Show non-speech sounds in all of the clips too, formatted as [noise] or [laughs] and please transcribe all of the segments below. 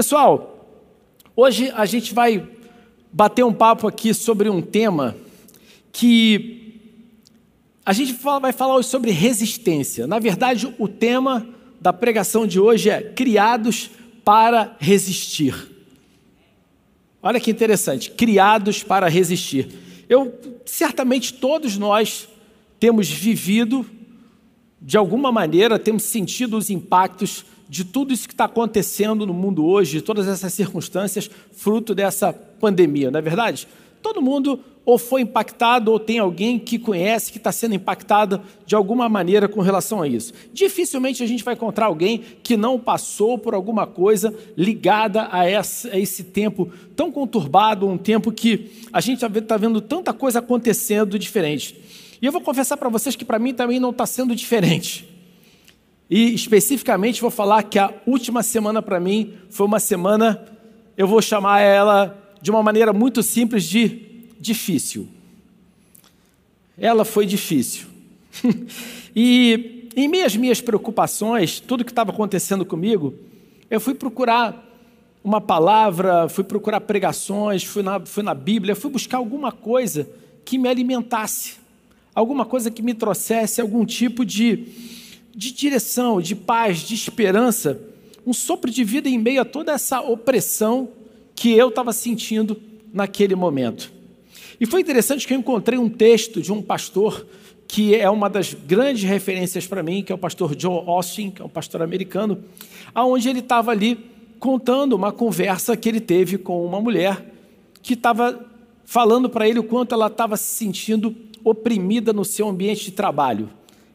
Pessoal, hoje a gente vai bater um papo aqui sobre um tema que a gente vai falar hoje sobre resistência. Na verdade, o tema da pregação de hoje é criados para resistir. Olha que interessante, criados para resistir. Eu certamente todos nós temos vivido de alguma maneira, temos sentido os impactos de tudo isso que está acontecendo no mundo hoje, de todas essas circunstâncias, fruto dessa pandemia, não é verdade? Todo mundo ou foi impactado ou tem alguém que conhece que está sendo impactado de alguma maneira com relação a isso. Dificilmente a gente vai encontrar alguém que não passou por alguma coisa ligada a, a esse tempo tão conturbado, um tempo que a gente está tá vendo tanta coisa acontecendo diferente. E eu vou confessar para vocês que para mim também não está sendo diferente. E especificamente vou falar que a última semana para mim foi uma semana, eu vou chamar ela de uma maneira muito simples de difícil. Ela foi difícil. [laughs] e em meio às minhas preocupações, tudo que estava acontecendo comigo, eu fui procurar uma palavra, fui procurar pregações, fui na, fui na Bíblia, fui buscar alguma coisa que me alimentasse, alguma coisa que me trouxesse algum tipo de de direção, de paz, de esperança, um sopro de vida em meio a toda essa opressão que eu estava sentindo naquele momento. E foi interessante que eu encontrei um texto de um pastor que é uma das grandes referências para mim, que é o pastor Joe Austin, que é um pastor americano, aonde ele estava ali contando uma conversa que ele teve com uma mulher que estava falando para ele o quanto ela estava se sentindo oprimida no seu ambiente de trabalho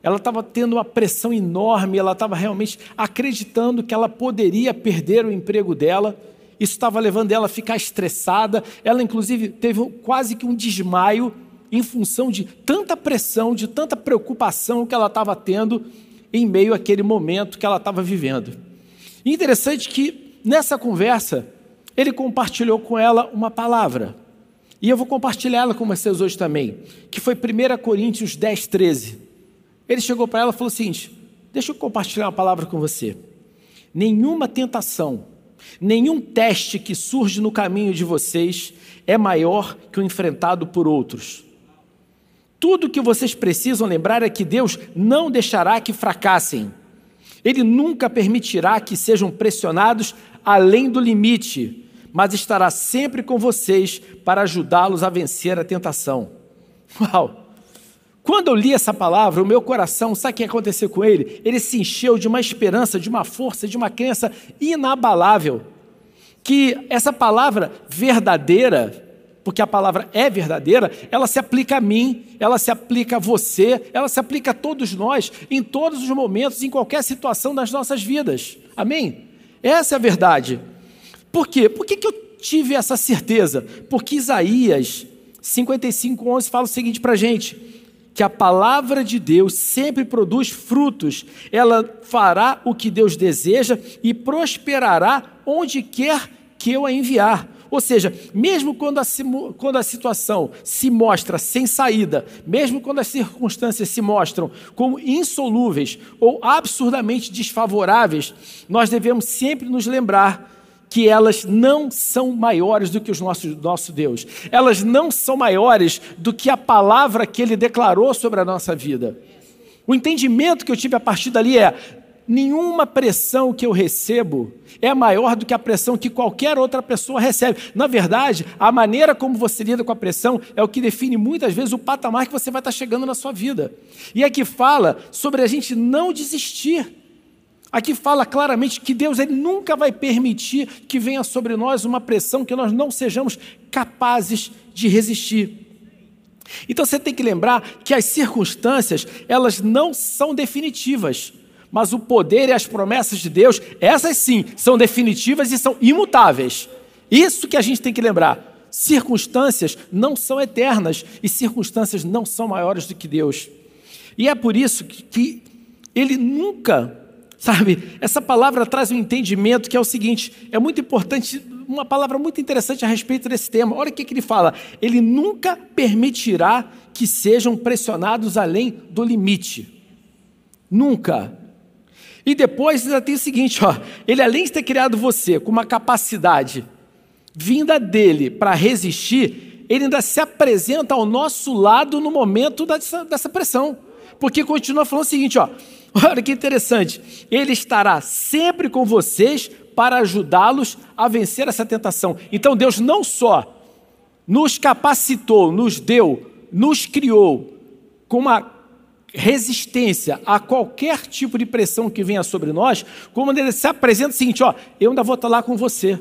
ela estava tendo uma pressão enorme, ela estava realmente acreditando que ela poderia perder o emprego dela. Isso estava levando ela a ficar estressada. Ela, inclusive, teve quase que um desmaio em função de tanta pressão, de tanta preocupação que ela estava tendo em meio àquele momento que ela estava vivendo. E interessante que nessa conversa ele compartilhou com ela uma palavra. E eu vou compartilhar ela com vocês hoje também, que foi 1 Coríntios 10, 13. Ele chegou para ela e falou o seguinte: Deixa eu compartilhar uma palavra com você. Nenhuma tentação, nenhum teste que surge no caminho de vocês é maior que o enfrentado por outros. Tudo que vocês precisam lembrar é que Deus não deixará que fracassem. Ele nunca permitirá que sejam pressionados além do limite, mas estará sempre com vocês para ajudá-los a vencer a tentação. [laughs] Uau! Quando eu li essa palavra, o meu coração, sabe o que aconteceu com ele? Ele se encheu de uma esperança, de uma força, de uma crença inabalável. Que essa palavra verdadeira, porque a palavra é verdadeira, ela se aplica a mim, ela se aplica a você, ela se aplica a todos nós, em todos os momentos, em qualquer situação das nossas vidas. Amém? Essa é a verdade. Por quê? Por que, que eu tive essa certeza? Porque Isaías 55, 11 fala o seguinte para a gente que a palavra de Deus sempre produz frutos, ela fará o que Deus deseja e prosperará onde quer que eu a enviar. Ou seja, mesmo quando a, quando a situação se mostra sem saída, mesmo quando as circunstâncias se mostram como insolúveis ou absurdamente desfavoráveis, nós devemos sempre nos lembrar que elas não são maiores do que o nosso, nosso Deus. Elas não são maiores do que a palavra que ele declarou sobre a nossa vida. O entendimento que eu tive a partir dali é: nenhuma pressão que eu recebo é maior do que a pressão que qualquer outra pessoa recebe. Na verdade, a maneira como você lida com a pressão é o que define muitas vezes o patamar que você vai estar chegando na sua vida. E aqui fala sobre a gente não desistir. Aqui fala claramente que Deus ele nunca vai permitir que venha sobre nós uma pressão que nós não sejamos capazes de resistir. Então você tem que lembrar que as circunstâncias, elas não são definitivas, mas o poder e as promessas de Deus, essas sim, são definitivas e são imutáveis. Isso que a gente tem que lembrar. Circunstâncias não são eternas e circunstâncias não são maiores do que Deus. E é por isso que ele nunca Sabe, essa palavra traz um entendimento que é o seguinte: é muito importante, uma palavra muito interessante a respeito desse tema. Olha o que, que ele fala: ele nunca permitirá que sejam pressionados além do limite. Nunca. E depois ainda tem o seguinte, ó, ele além de ter criado você com uma capacidade vinda dele para resistir, ele ainda se apresenta ao nosso lado no momento dessa, dessa pressão. Porque continua falando o seguinte, ó, [laughs] olha que interessante, ele estará sempre com vocês para ajudá-los a vencer essa tentação. Então Deus não só nos capacitou, nos deu, nos criou com uma resistência a qualquer tipo de pressão que venha sobre nós, como ele se apresenta o seguinte, ó, eu ainda vou estar lá com você.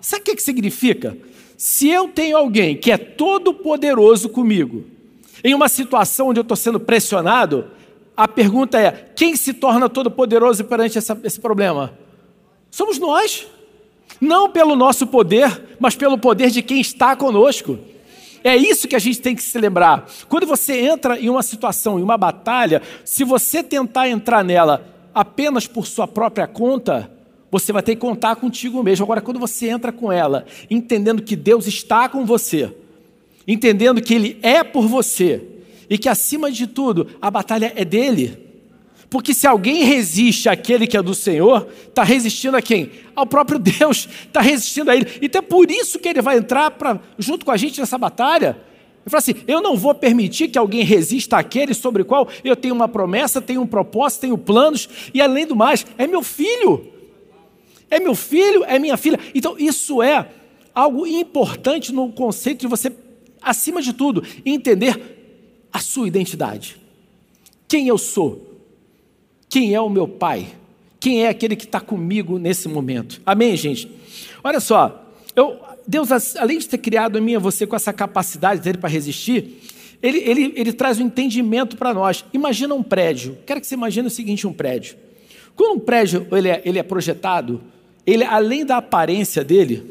Sabe o que, que significa? Se eu tenho alguém que é todo poderoso comigo, em uma situação onde eu estou sendo pressionado, a pergunta é: quem se torna todo poderoso perante essa, esse problema? Somos nós. Não pelo nosso poder, mas pelo poder de quem está conosco. É isso que a gente tem que se lembrar. Quando você entra em uma situação, em uma batalha, se você tentar entrar nela apenas por sua própria conta, você vai ter que contar contigo mesmo. Agora, quando você entra com ela, entendendo que Deus está com você, entendendo que Ele é por você e que, acima de tudo, a batalha é dele. Porque se alguém resiste àquele que é do Senhor, está resistindo a quem? Ao próprio [laughs] Deus, está resistindo a Ele. Então é por isso que Ele vai entrar pra, junto com a gente nessa batalha. Ele fala assim: eu não vou permitir que alguém resista àquele sobre o qual eu tenho uma promessa, tenho um propósito, tenho planos, e além do mais, é meu filho. É meu filho, é minha filha. Então, isso é algo importante no conceito de você, acima de tudo, entender a sua identidade. Quem eu sou? Quem é o meu Pai? Quem é aquele que está comigo nesse momento? Amém, gente? Olha só, eu, Deus, além de ter criado a mim e você com essa capacidade dele para resistir, ele, ele, ele traz um entendimento para nós. Imagina um prédio. Quero que você imagine o seguinte: um prédio. Quando um prédio ele é, ele é projetado, ele, além da aparência dele,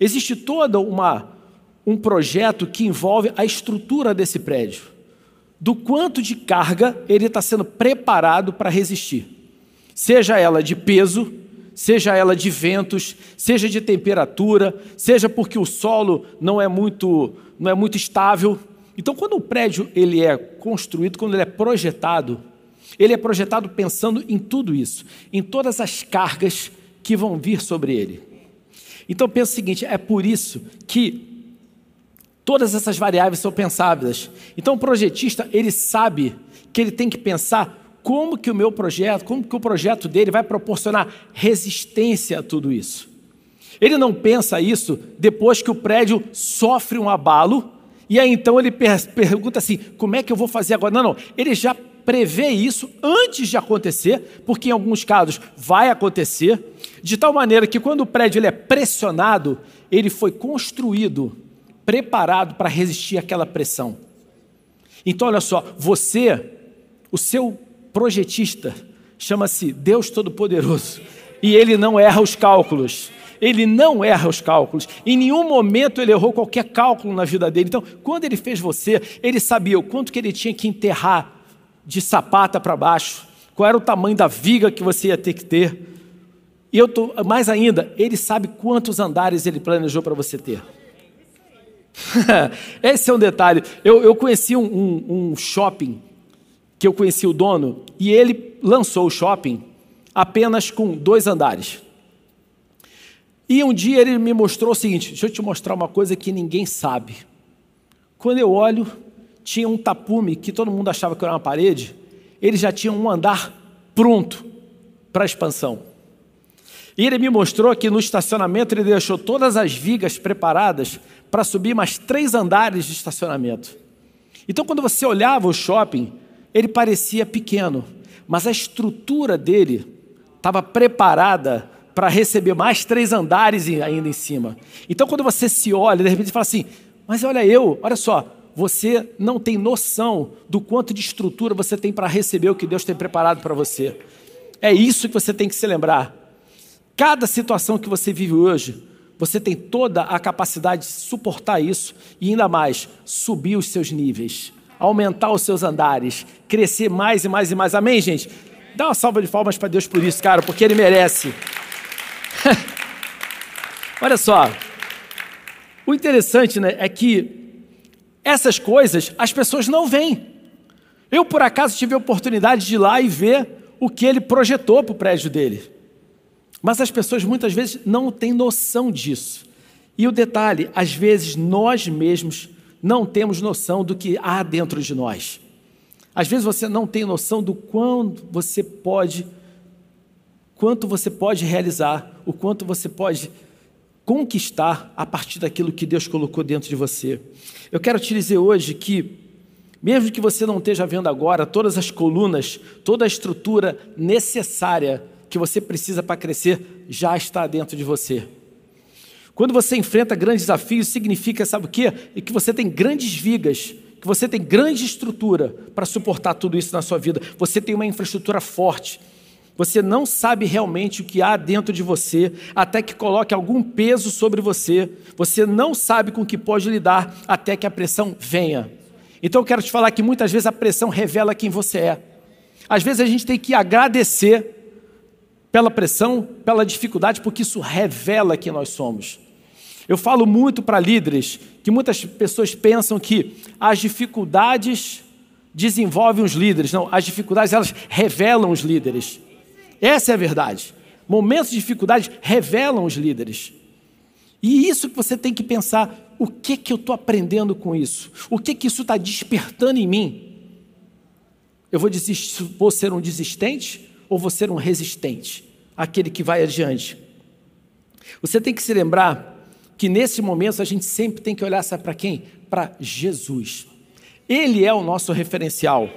existe todo uma, um projeto que envolve a estrutura desse prédio do quanto de carga ele está sendo preparado para resistir. Seja ela de peso, seja ela de ventos, seja de temperatura, seja porque o solo não é muito, não é muito estável. Então, quando o prédio ele é construído, quando ele é projetado, ele é projetado pensando em tudo isso, em todas as cargas que vão vir sobre ele. Então, pensa o seguinte: é por isso que Todas essas variáveis são pensáveis. Então o projetista, ele sabe que ele tem que pensar como que o meu projeto, como que o projeto dele vai proporcionar resistência a tudo isso. Ele não pensa isso depois que o prédio sofre um abalo, e aí então ele pergunta assim: como é que eu vou fazer agora? Não, não, ele já prevê isso antes de acontecer, porque em alguns casos vai acontecer, de tal maneira que quando o prédio ele é pressionado, ele foi construído preparado para resistir àquela pressão. Então, olha só, você, o seu projetista, chama-se Deus Todo-Poderoso, e ele não erra os cálculos. Ele não erra os cálculos. Em nenhum momento ele errou qualquer cálculo na vida dele. Então, quando ele fez você, ele sabia o quanto que ele tinha que enterrar de sapata para baixo, qual era o tamanho da viga que você ia ter que ter. E eu tô, mais ainda, ele sabe quantos andares ele planejou para você ter. [laughs] Esse é um detalhe. Eu, eu conheci um, um, um shopping que eu conheci o dono e ele lançou o shopping apenas com dois andares. E um dia ele me mostrou o seguinte: deixa eu te mostrar uma coisa que ninguém sabe. Quando eu olho, tinha um tapume que todo mundo achava que era uma parede, ele já tinha um andar pronto para expansão. E ele me mostrou que no estacionamento ele deixou todas as vigas preparadas para subir mais três andares de estacionamento. Então, quando você olhava o shopping, ele parecia pequeno, mas a estrutura dele estava preparada para receber mais três andares ainda em cima. Então, quando você se olha, de repente fala assim: Mas olha eu, olha só, você não tem noção do quanto de estrutura você tem para receber o que Deus tem preparado para você. É isso que você tem que se lembrar. Cada situação que você vive hoje, você tem toda a capacidade de suportar isso e ainda mais, subir os seus níveis, aumentar os seus andares, crescer mais e mais e mais. Amém, gente? Dá uma salva de palmas para Deus por isso, cara, porque Ele merece. [laughs] Olha só, o interessante né, é que essas coisas as pessoas não veem. Eu, por acaso, tive a oportunidade de ir lá e ver o que ele projetou para o prédio dele. Mas as pessoas muitas vezes não têm noção disso. E o detalhe, às vezes nós mesmos não temos noção do que há dentro de nós. Às vezes você não tem noção do quanto você pode, quanto você pode realizar, o quanto você pode conquistar a partir daquilo que Deus colocou dentro de você. Eu quero te dizer hoje que, mesmo que você não esteja vendo agora todas as colunas, toda a estrutura necessária que você precisa para crescer, já está dentro de você. Quando você enfrenta grandes desafios, significa, sabe o quê? E que você tem grandes vigas, que você tem grande estrutura para suportar tudo isso na sua vida. Você tem uma infraestrutura forte. Você não sabe realmente o que há dentro de você até que coloque algum peso sobre você. Você não sabe com o que pode lidar até que a pressão venha. Então eu quero te falar que muitas vezes a pressão revela quem você é. Às vezes a gente tem que agradecer pela pressão, pela dificuldade, porque isso revela quem nós somos. Eu falo muito para líderes que muitas pessoas pensam que as dificuldades desenvolvem os líderes. Não, as dificuldades elas revelam os líderes. Essa é a verdade. Momentos de dificuldade revelam os líderes. E isso que você tem que pensar: o que que eu estou aprendendo com isso? O que que isso está despertando em mim? Eu vou, desistir, vou ser um desistente ou vou ser um resistente? Aquele que vai adiante. Você tem que se lembrar que nesse momento a gente sempre tem que olhar para quem? Para Jesus. Ele é o nosso referencial.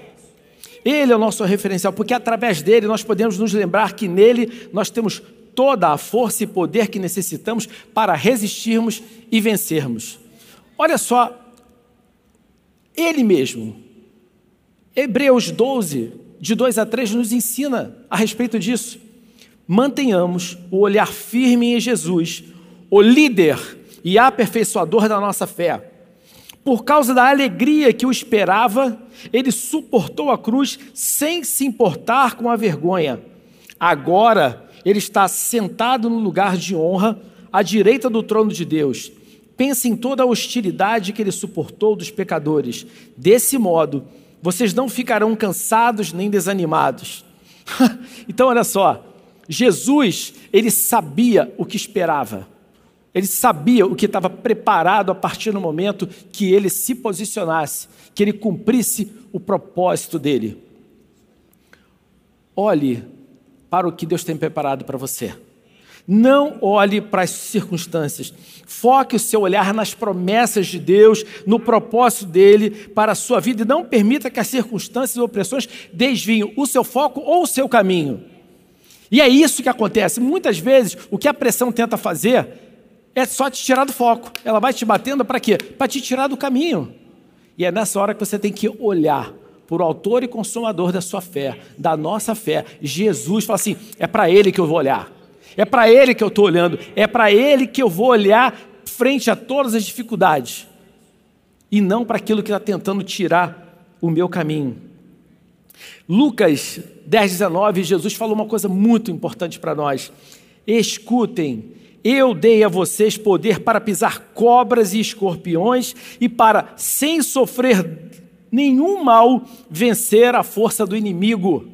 Ele é o nosso referencial, porque através dele nós podemos nos lembrar que nele nós temos toda a força e poder que necessitamos para resistirmos e vencermos. Olha só, ele mesmo, Hebreus 12, de 2 a 3, nos ensina a respeito disso. Mantenhamos o olhar firme em Jesus, o líder e aperfeiçoador da nossa fé por causa da alegria que o esperava, ele suportou a cruz sem se importar com a vergonha. Agora, ele está sentado no lugar de honra, à direita do trono de Deus. Pense em toda a hostilidade que ele suportou dos pecadores. Desse modo, vocês não ficarão cansados nem desanimados. [laughs] então, olha só, Jesus, ele sabia o que esperava. Ele sabia o que estava preparado a partir do momento que ele se posicionasse, que ele cumprisse o propósito dele. Olhe para o que Deus tem preparado para você. Não olhe para as circunstâncias. Foque o seu olhar nas promessas de Deus, no propósito dele para a sua vida e não permita que as circunstâncias e opressões desviem o seu foco ou o seu caminho. E é isso que acontece. Muitas vezes, o que a pressão tenta fazer é só te tirar do foco. Ela vai te batendo para quê? Para te tirar do caminho. E é nessa hora que você tem que olhar por autor e consumador da sua fé, da nossa fé. Jesus fala assim: é para Ele que eu vou olhar. É para Ele que eu estou olhando. É para Ele que eu vou olhar frente a todas as dificuldades. E não para aquilo que está tentando tirar o meu caminho. Lucas 10, 19, Jesus falou uma coisa muito importante para nós. Escutem eu dei a vocês poder para pisar cobras e escorpiões e para, sem sofrer nenhum mal, vencer a força do inimigo.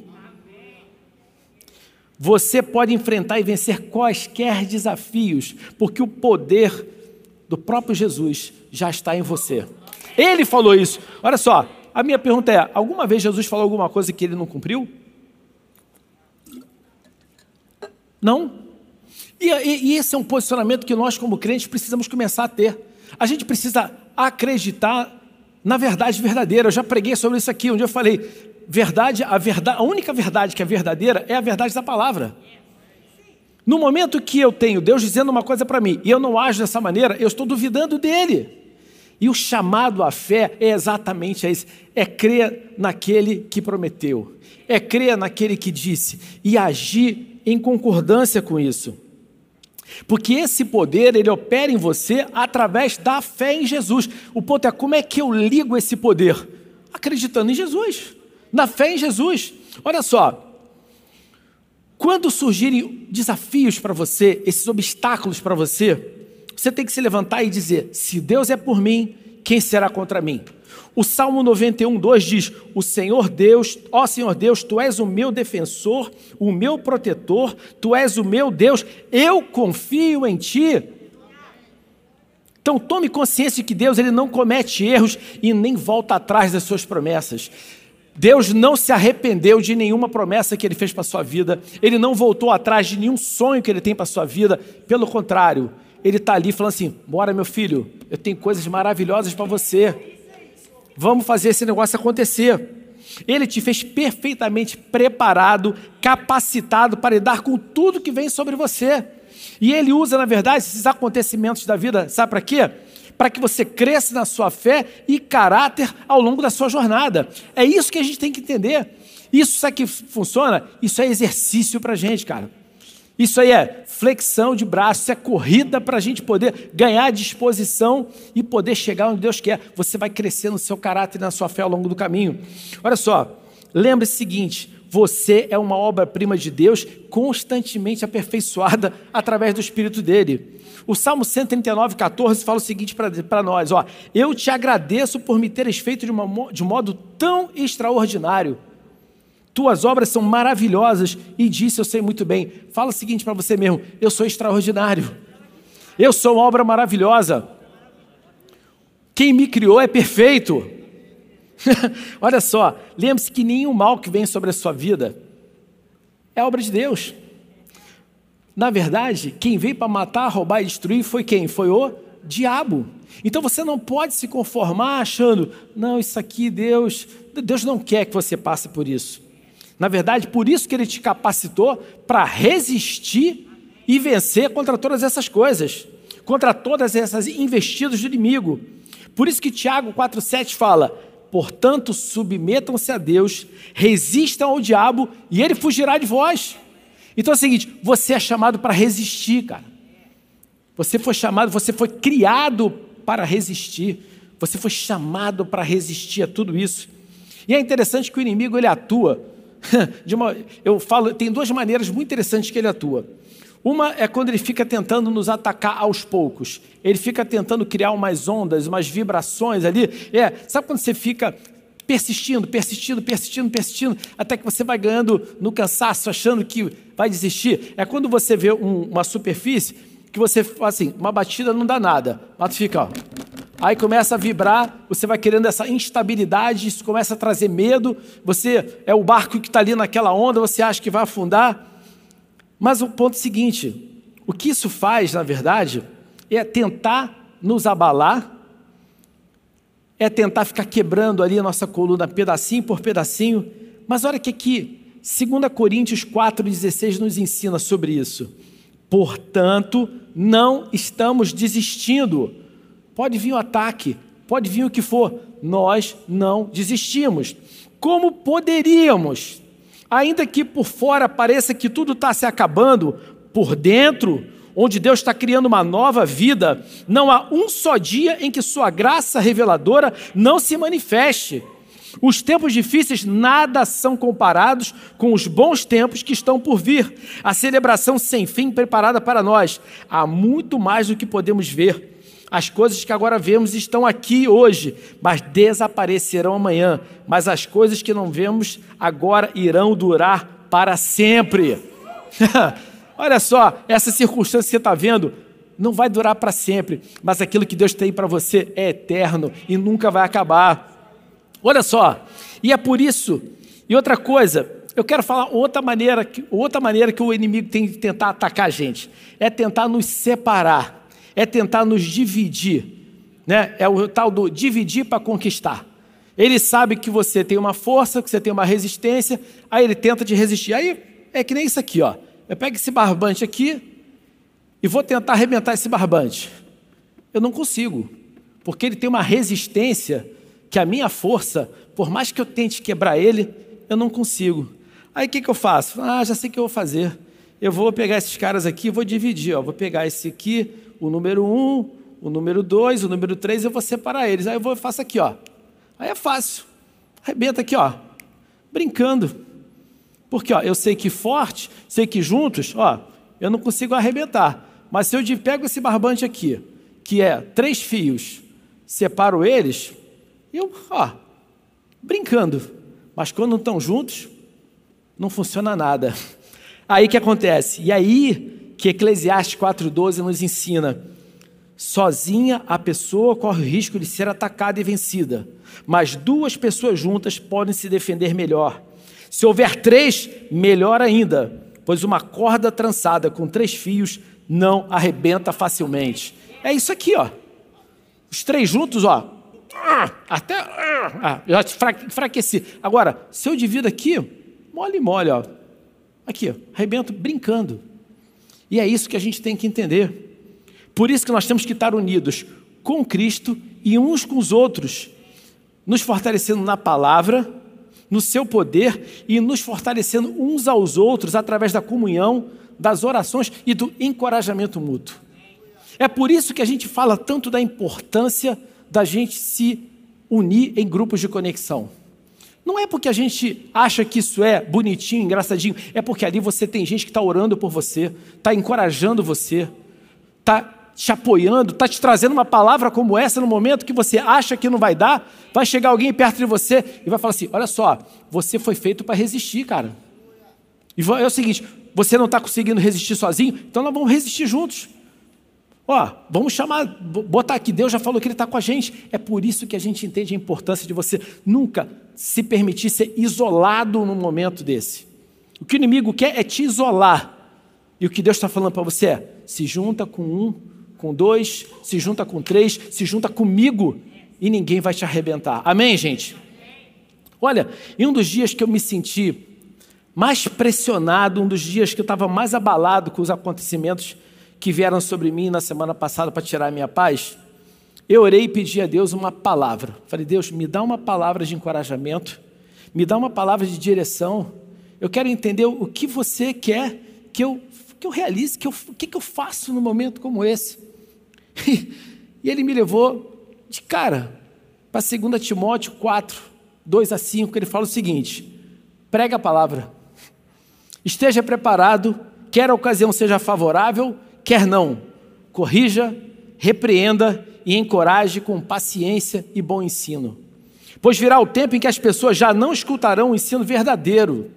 Você pode enfrentar e vencer quaisquer desafios, porque o poder do próprio Jesus já está em você. Ele falou isso. Olha só, a minha pergunta é: alguma vez Jesus falou alguma coisa que ele não cumpriu? Não? E, e, esse é um posicionamento que nós, como crentes, precisamos começar a ter. A gente precisa acreditar na verdade verdadeira. Eu já preguei sobre isso aqui, onde eu falei, verdade, a verdade, a única verdade que é verdadeira é a verdade da palavra. No momento que eu tenho Deus dizendo uma coisa para mim e eu não ajo dessa maneira, eu estou duvidando dele. E o chamado à fé é exatamente isso: é crer naquele que prometeu, é crer naquele que disse e agir em concordância com isso. Porque esse poder, ele opera em você através da fé em Jesus. O ponto é como é que eu ligo esse poder? Acreditando em Jesus, na fé em Jesus. Olha só, quando surgirem desafios para você, esses obstáculos para você, você tem que se levantar e dizer: se Deus é por mim, quem será contra mim? O Salmo 91, 2 diz: O Senhor Deus, ó Senhor Deus, tu és o meu defensor, o meu protetor, tu és o meu Deus, eu confio em ti. Então tome consciência que Deus ele não comete erros e nem volta atrás das suas promessas. Deus não se arrependeu de nenhuma promessa que ele fez para a sua vida, ele não voltou atrás de nenhum sonho que ele tem para a sua vida, pelo contrário, ele está ali falando assim: bora, meu filho, eu tenho coisas maravilhosas para você. Vamos fazer esse negócio acontecer. Ele te fez perfeitamente preparado, capacitado para lidar com tudo que vem sobre você. E ele usa, na verdade, esses acontecimentos da vida, sabe para quê? Para que você cresça na sua fé e caráter ao longo da sua jornada. É isso que a gente tem que entender. Isso sabe que funciona? Isso é exercício para a gente, cara. Isso aí é flexão de braço, isso é corrida para a gente poder ganhar disposição e poder chegar onde Deus quer. Você vai crescer no seu caráter e na sua fé ao longo do caminho. Olha só, lembre-se o seguinte: você é uma obra-prima de Deus constantemente aperfeiçoada através do Espírito dele. O Salmo 139, 14 fala o seguinte para nós: ó, Eu te agradeço por me teres feito de, uma, de modo tão extraordinário tuas obras são maravilhosas e disse eu sei muito bem. Fala o seguinte para você mesmo: eu sou extraordinário. Eu sou uma obra maravilhosa. Quem me criou é perfeito. [laughs] Olha só, lembre-se que nenhum mal que vem sobre a sua vida é obra de Deus. Na verdade, quem veio para matar, roubar e destruir foi quem? Foi o diabo. Então você não pode se conformar achando, não, isso aqui Deus, Deus não quer que você passe por isso. Na verdade, por isso que ele te capacitou para resistir e vencer contra todas essas coisas, contra todas essas investidas do inimigo. Por isso que Tiago 4,7 fala: portanto, submetam-se a Deus, resistam ao diabo e ele fugirá de vós. Então é o seguinte: você é chamado para resistir, cara. Você foi chamado, você foi criado para resistir. Você foi chamado para resistir a tudo isso. E é interessante que o inimigo ele atua [laughs] uma, eu falo, tem duas maneiras muito interessantes que ele atua. Uma é quando ele fica tentando nos atacar aos poucos. Ele fica tentando criar umas ondas, umas vibrações ali. É, sabe quando você fica persistindo, persistindo, persistindo, persistindo, até que você vai ganhando no cansaço, achando que vai desistir? É quando você vê um, uma superfície que você faz assim, uma batida não dá nada, mas fica, ó, aí começa a vibrar, você vai querendo essa instabilidade, isso começa a trazer medo, você é o barco que está ali naquela onda, você acha que vai afundar. Mas o ponto é seguinte: o que isso faz, na verdade, é tentar nos abalar, é tentar ficar quebrando ali a nossa coluna pedacinho por pedacinho. Mas olha que aqui, 2 Coríntios 4,16 nos ensina sobre isso. Portanto, não estamos desistindo Pode vir o ataque, pode vir o que for, nós não desistimos. Como poderíamos, ainda que por fora pareça que tudo está se acabando, por dentro, onde Deus está criando uma nova vida, não há um só dia em que Sua graça reveladora não se manifeste. Os tempos difíceis nada são comparados com os bons tempos que estão por vir. A celebração sem fim preparada para nós. Há muito mais do que podemos ver as coisas que agora vemos estão aqui hoje, mas desaparecerão amanhã. Mas as coisas que não vemos agora irão durar para sempre. [laughs] Olha só, essa circunstância que você está vendo não vai durar para sempre, mas aquilo que Deus tem para você é eterno e nunca vai acabar. Olha só, e é por isso. E outra coisa, eu quero falar outra maneira, outra maneira que o inimigo tem de tentar atacar a gente, é tentar nos separar é tentar nos dividir, né? É o tal do dividir para conquistar. Ele sabe que você tem uma força, que você tem uma resistência, aí ele tenta te resistir. Aí é que nem isso aqui, ó. Eu pego esse barbante aqui e vou tentar arrebentar esse barbante. Eu não consigo, porque ele tem uma resistência que a minha força, por mais que eu tente quebrar ele, eu não consigo. Aí o que, que eu faço? Ah, já sei o que eu vou fazer. Eu vou pegar esses caras aqui e vou dividir. Ó. Vou pegar esse aqui, o número 1, um, o número 2, o número 3, eu vou separar eles. Aí eu vou faço aqui, ó. Aí é fácil. Arrebenta aqui, ó. Brincando. Porque, ó, eu sei que forte, sei que juntos, ó, eu não consigo arrebentar. Mas se eu pego esse barbante aqui, que é três fios, separo eles, eu, ó, brincando. Mas quando não estão juntos, não funciona nada. Aí que acontece? E aí que Eclesiastes 4,12 nos ensina: sozinha a pessoa corre o risco de ser atacada e vencida, mas duas pessoas juntas podem se defender melhor. Se houver três, melhor ainda, pois uma corda trançada com três fios não arrebenta facilmente. É isso aqui, ó. Os três juntos, ó. Até. Ah, já enfraqueci. Agora, se eu divido aqui, mole mole, ó. Aqui, arrebento brincando. E é isso que a gente tem que entender. Por isso que nós temos que estar unidos com Cristo e uns com os outros, nos fortalecendo na palavra, no seu poder e nos fortalecendo uns aos outros através da comunhão, das orações e do encorajamento mútuo. É por isso que a gente fala tanto da importância da gente se unir em grupos de conexão. Não é porque a gente acha que isso é bonitinho, engraçadinho, é porque ali você tem gente que está orando por você, está encorajando você, está te apoiando, está te trazendo uma palavra como essa no momento que você acha que não vai dar, vai chegar alguém perto de você e vai falar assim: olha só, você foi feito para resistir, cara. E é o seguinte: você não está conseguindo resistir sozinho, então nós vamos resistir juntos. Ó, vamos chamar, botar aqui, Deus já falou que Ele está com a gente. É por isso que a gente entende a importância de você nunca se permitir ser isolado num momento desse. O que o inimigo quer é te isolar. E o que Deus está falando para você é: se junta com um com dois, se junta com três, se junta comigo e ninguém vai te arrebentar. Amém, gente? Olha, em um dos dias que eu me senti mais pressionado, um dos dias que eu estava mais abalado com os acontecimentos que vieram sobre mim na semana passada para tirar a minha paz, eu orei e pedi a Deus uma palavra. Falei, Deus, me dá uma palavra de encorajamento, me dá uma palavra de direção. Eu quero entender o que você quer que eu, que eu realize, que eu, o que, que eu faço num momento como esse. [laughs] E ele me levou de cara para 2 Timóteo 4, 2 a 5, que ele fala o seguinte: prega a palavra, esteja preparado, quer a ocasião seja favorável, quer não, corrija, repreenda e encoraje com paciência e bom ensino. Pois virá o tempo em que as pessoas já não escutarão o ensino verdadeiro,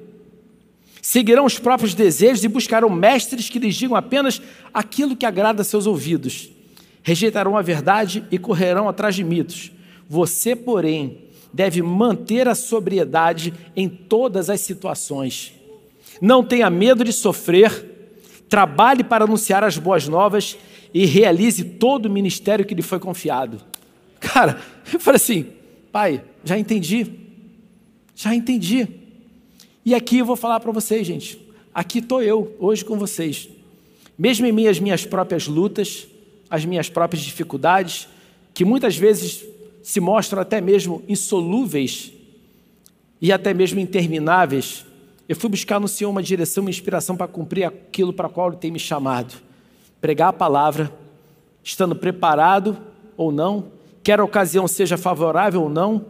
seguirão os próprios desejos e buscarão mestres que lhes digam apenas aquilo que agrada a seus ouvidos rejeitarão a verdade e correrão atrás de mitos. Você, porém, deve manter a sobriedade em todas as situações. Não tenha medo de sofrer, trabalhe para anunciar as boas novas e realize todo o ministério que lhe foi confiado. Cara, eu falei assim, pai, já entendi, já entendi. E aqui eu vou falar para vocês, gente. Aqui estou eu, hoje com vocês. Mesmo em minhas minhas próprias lutas, as minhas próprias dificuldades, que muitas vezes se mostram até mesmo insolúveis e até mesmo intermináveis, eu fui buscar no Senhor uma direção, uma inspiração para cumprir aquilo para qual Ele tem me chamado. Pregar a palavra, estando preparado ou não, quer a ocasião seja favorável ou não,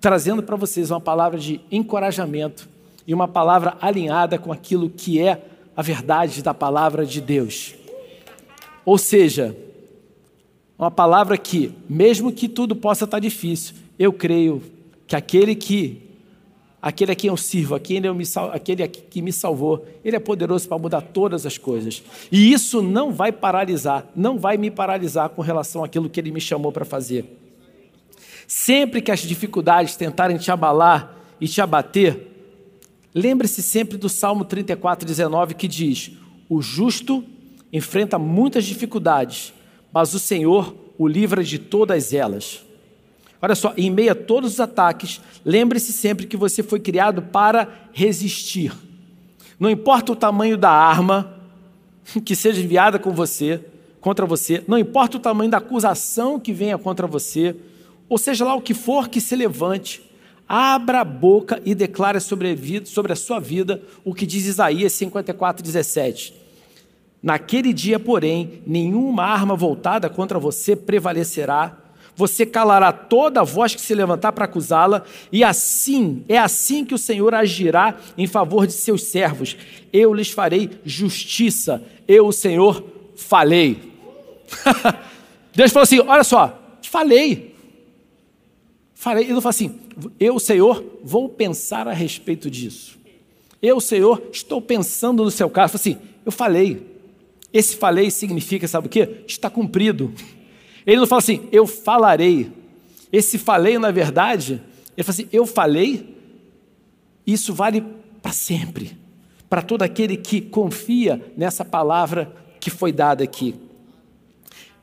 trazendo para vocês uma palavra de encorajamento e uma palavra alinhada com aquilo que é a verdade da palavra de Deus. Ou seja, uma palavra que, mesmo que tudo possa estar difícil, eu creio que aquele que, aquele a quem eu sirvo, aquele, eu me, aquele que me salvou, ele é poderoso para mudar todas as coisas. E isso não vai paralisar, não vai me paralisar com relação àquilo que ele me chamou para fazer. Sempre que as dificuldades tentarem te abalar e te abater, lembre-se sempre do Salmo 34, 19, que diz: O justo enfrenta muitas dificuldades, mas o Senhor o livra de todas elas. Olha só, em meio a todos os ataques, lembre-se sempre que você foi criado para resistir. Não importa o tamanho da arma que seja enviada com você, contra você, não importa o tamanho da acusação que venha contra você, ou seja lá o que for que se levante, abra a boca e declare sobre a, vida, sobre a sua vida o que diz Isaías 54, 17. Naquele dia, porém, nenhuma arma voltada contra você prevalecerá. Você calará toda a voz que se levantar para acusá-la, e assim, é assim que o Senhor agirá em favor de seus servos. Eu lhes farei justiça. Eu, o Senhor, falei. [laughs] Deus falou assim: olha só, falei. Falei, ele não assim, eu, Senhor, vou pensar a respeito disso. Eu, Senhor, estou pensando no seu caso. Assim, eu falei. Esse falei significa, sabe o quê? Está cumprido. Ele não fala assim, eu falarei. Esse falei, na verdade, ele fala assim, eu falei, isso vale para sempre. Para todo aquele que confia nessa palavra que foi dada aqui.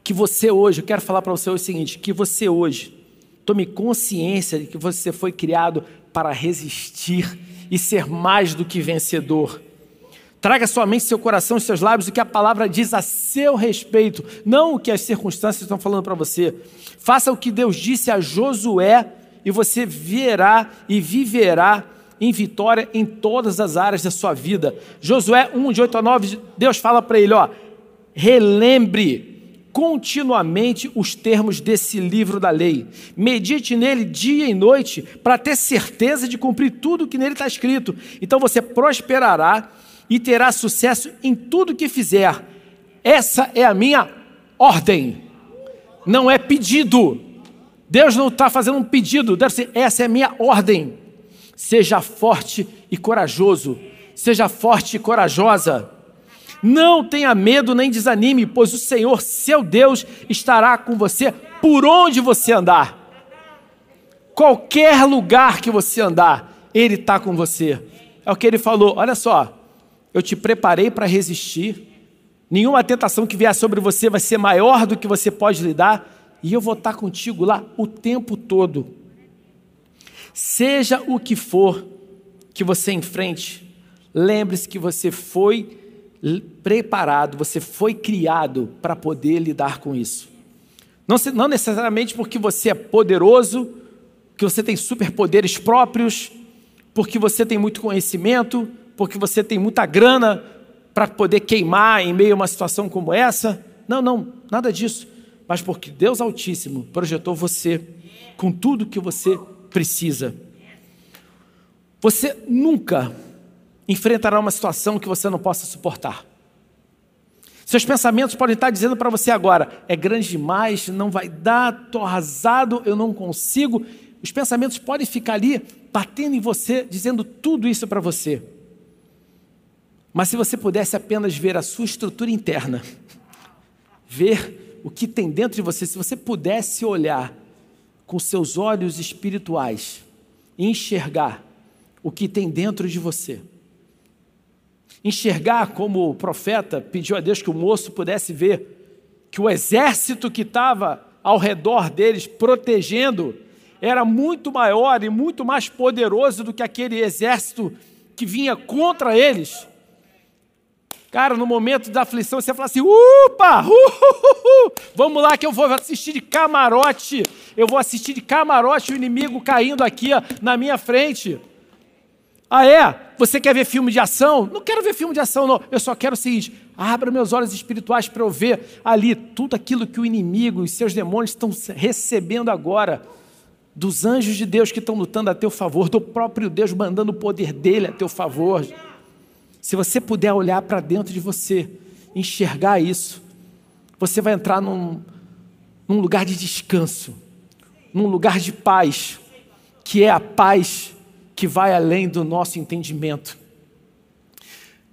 Que você hoje, eu quero falar para você o seguinte: que você hoje tome consciência de que você foi criado para resistir e ser mais do que vencedor. Traga sua mente, seu coração e seus lábios o que a palavra diz a seu respeito, não o que as circunstâncias estão falando para você. Faça o que Deus disse a Josué e você verá e viverá em vitória em todas as áreas da sua vida. Josué 1, de 8 a 9, Deus fala para ele: ó, relembre continuamente os termos desse livro da lei. Medite nele dia e noite para ter certeza de cumprir tudo o que nele está escrito. Então você prosperará e terá sucesso em tudo que fizer. Essa é a minha ordem, não é pedido. Deus não está fazendo um pedido, deve ser, essa é a minha ordem. Seja forte e corajoso, seja forte e corajosa. Não tenha medo nem desanime, pois o Senhor, seu Deus, estará com você por onde você andar. Qualquer lugar que você andar, Ele está com você. É o que ele falou: olha só, eu te preparei para resistir, nenhuma tentação que vier sobre você vai ser maior do que você pode lidar, e eu vou estar contigo lá o tempo todo. Seja o que for que você enfrente, lembre-se que você foi preparado, você foi criado para poder lidar com isso. Não, não necessariamente porque você é poderoso, que você tem superpoderes próprios, porque você tem muito conhecimento, porque você tem muita grana para poder queimar em meio a uma situação como essa. Não, não, nada disso. Mas porque Deus Altíssimo projetou você com tudo que você precisa. Você nunca enfrentará uma situação que você não possa suportar. Seus pensamentos podem estar dizendo para você agora: é grande demais, não vai dar, estou arrasado, eu não consigo. Os pensamentos podem ficar ali batendo em você, dizendo tudo isso para você. Mas se você pudesse apenas ver a sua estrutura interna, ver o que tem dentro de você, se você pudesse olhar com seus olhos espirituais e enxergar o que tem dentro de você, enxergar como o profeta pediu a Deus que o moço pudesse ver que o exército que estava ao redor deles protegendo era muito maior e muito mais poderoso do que aquele exército que vinha contra eles. Cara, no momento da aflição, você fala assim: upa, uh, uh, uh, vamos lá que eu vou assistir de camarote. Eu vou assistir de camarote o inimigo caindo aqui ó, na minha frente. Ah, é? Você quer ver filme de ação? Não quero ver filme de ação, não. Eu só quero o seguinte: abra meus olhos espirituais para eu ver ali tudo aquilo que o inimigo e seus demônios estão recebendo agora. Dos anjos de Deus que estão lutando a teu favor, do próprio Deus mandando o poder dele a teu favor. Se você puder olhar para dentro de você, enxergar isso, você vai entrar num, num lugar de descanso, num lugar de paz, que é a paz que vai além do nosso entendimento.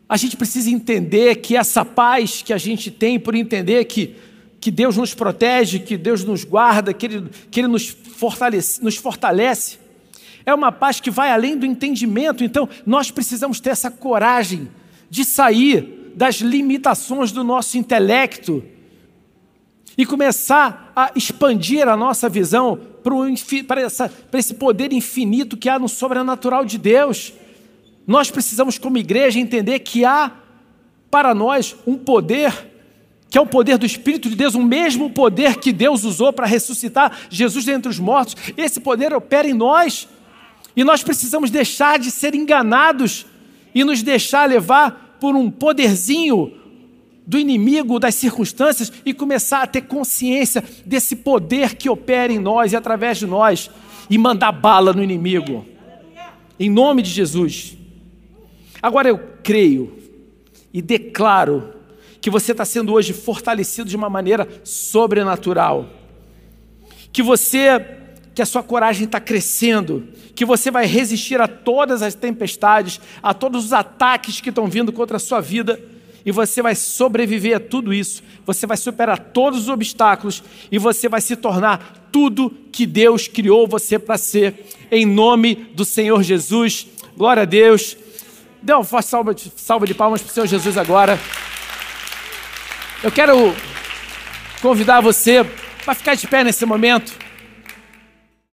A gente precisa entender que essa paz que a gente tem, por entender que, que Deus nos protege, que Deus nos guarda, que Ele, que Ele nos, fortalece, nos fortalece, é uma paz que vai além do entendimento. Então, nós precisamos ter essa coragem de sair das limitações do nosso intelecto e começar a expandir a nossa visão para, esse poder infinito que há no sobrenatural de Deus. Nós precisamos, como igreja, entender que há para nós um poder que é o poder do Espírito de Deus, o mesmo poder que Deus usou para ressuscitar Jesus dentre os mortos. Esse poder opera em nós. E nós precisamos deixar de ser enganados e nos deixar levar por um poderzinho do inimigo, das circunstâncias e começar a ter consciência desse poder que opera em nós e através de nós e mandar bala no inimigo. Em nome de Jesus. Agora eu creio e declaro que você está sendo hoje fortalecido de uma maneira sobrenatural. que você, que a sua coragem está crescendo, que você vai resistir a todas as tempestades, a todos os ataques que estão vindo contra a sua vida, e você vai sobreviver a tudo isso, você vai superar todos os obstáculos e você vai se tornar tudo que Deus criou você para ser, em nome do Senhor Jesus. Glória a Deus. Dê uma forte salva de, salva de palmas para o Senhor Jesus agora. Eu quero convidar você para ficar de pé nesse momento.